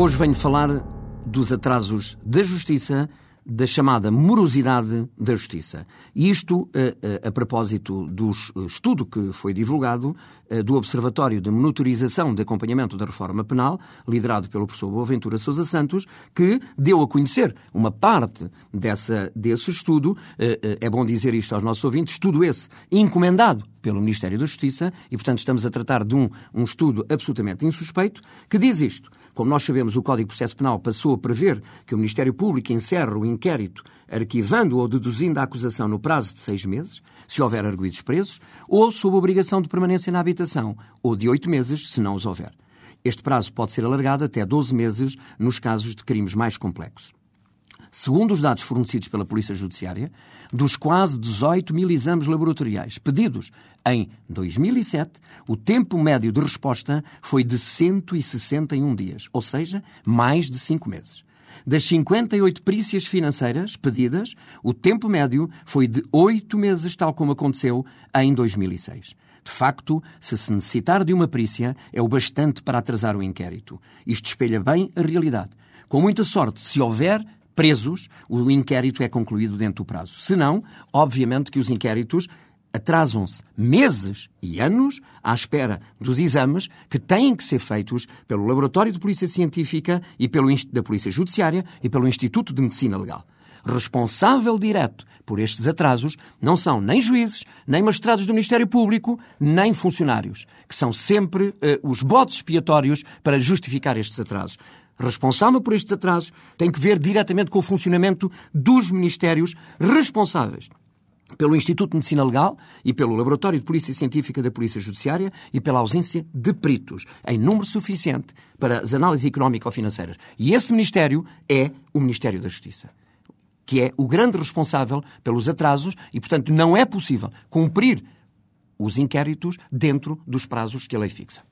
Hoje venho falar dos atrasos da Justiça, da chamada morosidade da Justiça. E isto a, eh, a, a propósito do estudo que foi divulgado eh, do Observatório de Monitorização de Acompanhamento da Reforma Penal, liderado pelo professor Boaventura Sousa Santos, que deu a conhecer uma parte dessa, desse estudo. Eh, é bom dizer isto aos nossos ouvintes, estudo esse encomendado pelo Ministério da Justiça, e portanto estamos a tratar de um, um estudo absolutamente insuspeito, que diz isto. Como nós sabemos, o Código de Processo Penal passou a prever que o Ministério Público encerre o inquérito arquivando ou deduzindo a acusação no prazo de seis meses, se houver arguídos presos, ou sob obrigação de permanência na habitação, ou de oito meses, se não os houver. Este prazo pode ser alargado até 12 meses nos casos de crimes mais complexos. Segundo os dados fornecidos pela Polícia Judiciária, dos quase 18 mil exames laboratoriais pedidos em 2007, o tempo médio de resposta foi de 161 dias, ou seja, mais de 5 meses. Das 58 perícias financeiras pedidas, o tempo médio foi de 8 meses, tal como aconteceu em 2006. De facto, se se necessitar de uma perícia, é o bastante para atrasar o inquérito. Isto espelha bem a realidade. Com muita sorte, se houver presos, o inquérito é concluído dentro do prazo. Se não, obviamente que os inquéritos atrasam-se meses e anos à espera dos exames que têm que ser feitos pelo Laboratório de Polícia Científica e pelo da Polícia Judiciária e pelo Instituto de Medicina Legal. Responsável direto por estes atrasos não são nem juízes, nem magistrados do Ministério Público, nem funcionários, que são sempre uh, os botes expiatórios para justificar estes atrasos responsável por estes atrasos tem que ver diretamente com o funcionamento dos ministérios responsáveis pelo Instituto de Medicina Legal e pelo Laboratório de Polícia Científica da Polícia Judiciária e pela ausência de peritos em número suficiente para as análises económico-financeiras. E esse Ministério é o Ministério da Justiça, que é o grande responsável pelos atrasos e, portanto, não é possível cumprir os inquéritos dentro dos prazos que a lei fixa.